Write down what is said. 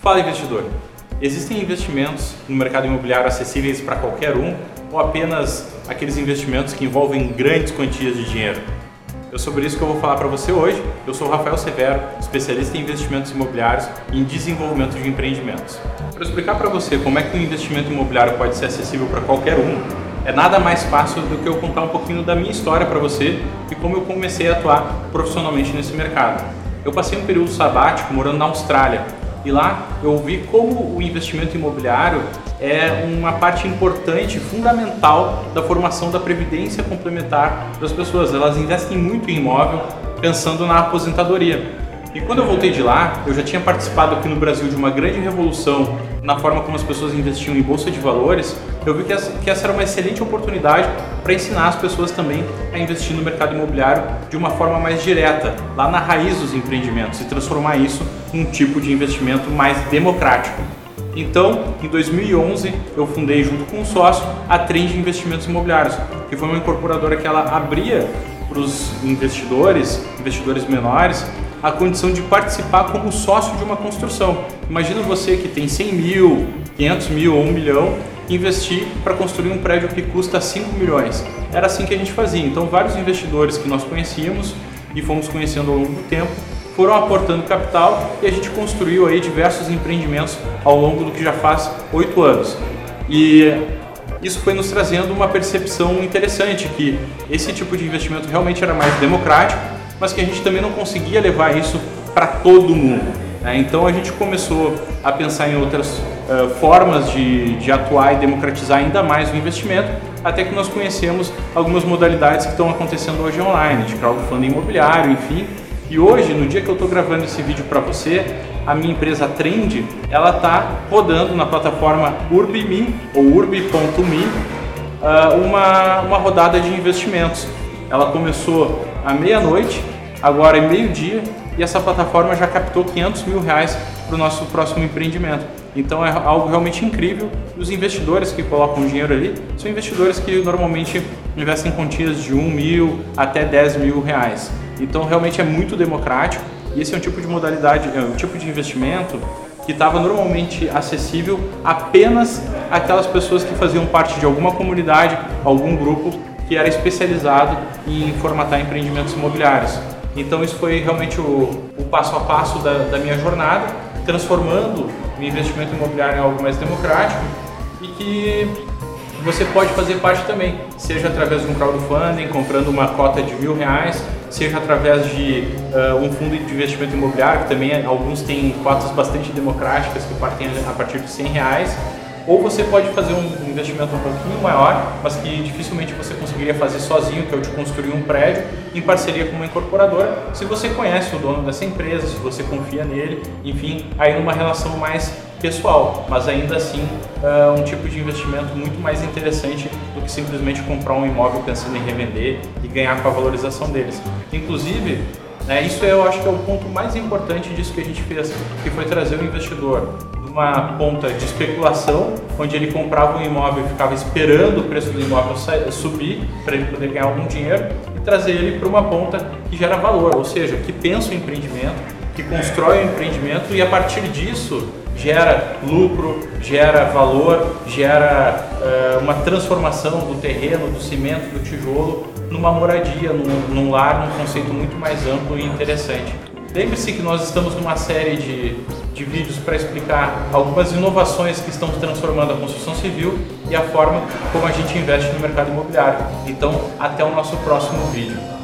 Fala investidor! Existem investimentos no mercado imobiliário acessíveis para qualquer um ou apenas aqueles investimentos que envolvem grandes quantias de dinheiro? É sobre isso que eu vou falar para você hoje. Eu sou Rafael Severo, especialista em investimentos imobiliários e em desenvolvimento de empreendimentos. Para explicar para você como é que um investimento imobiliário pode ser acessível para qualquer um, é nada mais fácil do que eu contar um pouquinho da minha história para você e como eu comecei a atuar profissionalmente nesse mercado. Eu passei um período sabático morando na Austrália e lá eu vi como o investimento imobiliário é uma parte importante, fundamental da formação da previdência complementar das pessoas. Elas investem muito em imóvel pensando na aposentadoria. E quando eu voltei de lá, eu já tinha participado aqui no Brasil de uma grande revolução na forma como as pessoas investiam em bolsa de valores. Eu vi que essa, que essa era uma excelente oportunidade para ensinar as pessoas também a investir no mercado imobiliário de uma forma mais direta, lá na raiz dos empreendimentos, e transformar isso em um tipo de investimento mais democrático. Então, em 2011, eu fundei junto com um sócio a Trend Investimentos Imobiliários, que foi uma incorporadora que ela abria para os investidores, investidores menores, a condição de participar como sócio de uma construção. Imagina você que tem 100 mil, 500 mil ou 1 milhão, investir para construir um prédio que custa 5 milhões. Era assim que a gente fazia. Então, vários investidores que nós conhecíamos e fomos conhecendo ao longo do tempo foram aportando capital e a gente construiu aí diversos empreendimentos ao longo do que já faz oito anos. E isso foi nos trazendo uma percepção interessante que esse tipo de investimento realmente era mais democrático mas que a gente também não conseguia levar isso para todo mundo. Né? Então a gente começou a pensar em outras uh, formas de, de atuar e democratizar ainda mais o investimento, até que nós conhecemos algumas modalidades que estão acontecendo hoje online, de crowdfunding imobiliário, enfim. E hoje, no dia que eu estou gravando esse vídeo para você, a minha empresa Trend, ela está rodando na plataforma UrbiMe ou urbi.me uh, uma, uma rodada de investimentos. Ela começou à meia-noite, agora é meio-dia, e essa plataforma já captou 500 mil reais para o nosso próximo empreendimento. Então é algo realmente incrível. Os investidores que colocam dinheiro ali são investidores que normalmente investem em quantias de 1 mil até 10 mil reais. Então realmente é muito democrático e esse é um tipo de modalidade, é um tipo de investimento que estava normalmente acessível apenas aquelas pessoas que faziam parte de alguma comunidade, algum grupo que era especializado em formatar empreendimentos imobiliários. Então isso foi realmente o, o passo a passo da, da, minha jornada, transformando o investimento imobiliário em algo mais democrático e que você pode fazer parte também, seja através de um crowdfunding, comprando uma cota de mil reais, seja através de uh, um fundo de investimento imobiliário, que também alguns têm cotas bastante democráticas que partem a partir de 100 reais, ou você pode fazer um investimento um pouquinho maior, mas que dificilmente você conseguiria fazer sozinho, que é o de construir um prédio em parceria com uma incorporadora, se você conhece o dono dessa empresa, se você confia nele, enfim, aí numa relação mais pessoal, mas ainda assim uh, um tipo de investimento muito mais interessante do que simplesmente comprar um imóvel pensando em revender e ganhar com a valorização deles. Inclusive, né, isso eu acho que é o ponto mais importante disso que a gente fez, que foi trazer o investidor uma ponta de especulação, onde ele comprava um imóvel e ficava esperando o preço do imóvel subir para ele poder ganhar algum dinheiro e trazer ele para uma ponta que gera valor, ou seja, que pensa o empreendimento, que constrói o empreendimento e a partir disso gera lucro, gera valor, gera uh, uma transformação do terreno, do cimento, do tijolo numa moradia, num, num lar, num conceito muito mais amplo e interessante. Lembre-se que nós estamos numa série de, de vídeos para explicar algumas inovações que estão transformando a construção civil e a forma como a gente investe no mercado imobiliário. Então, até o nosso próximo vídeo.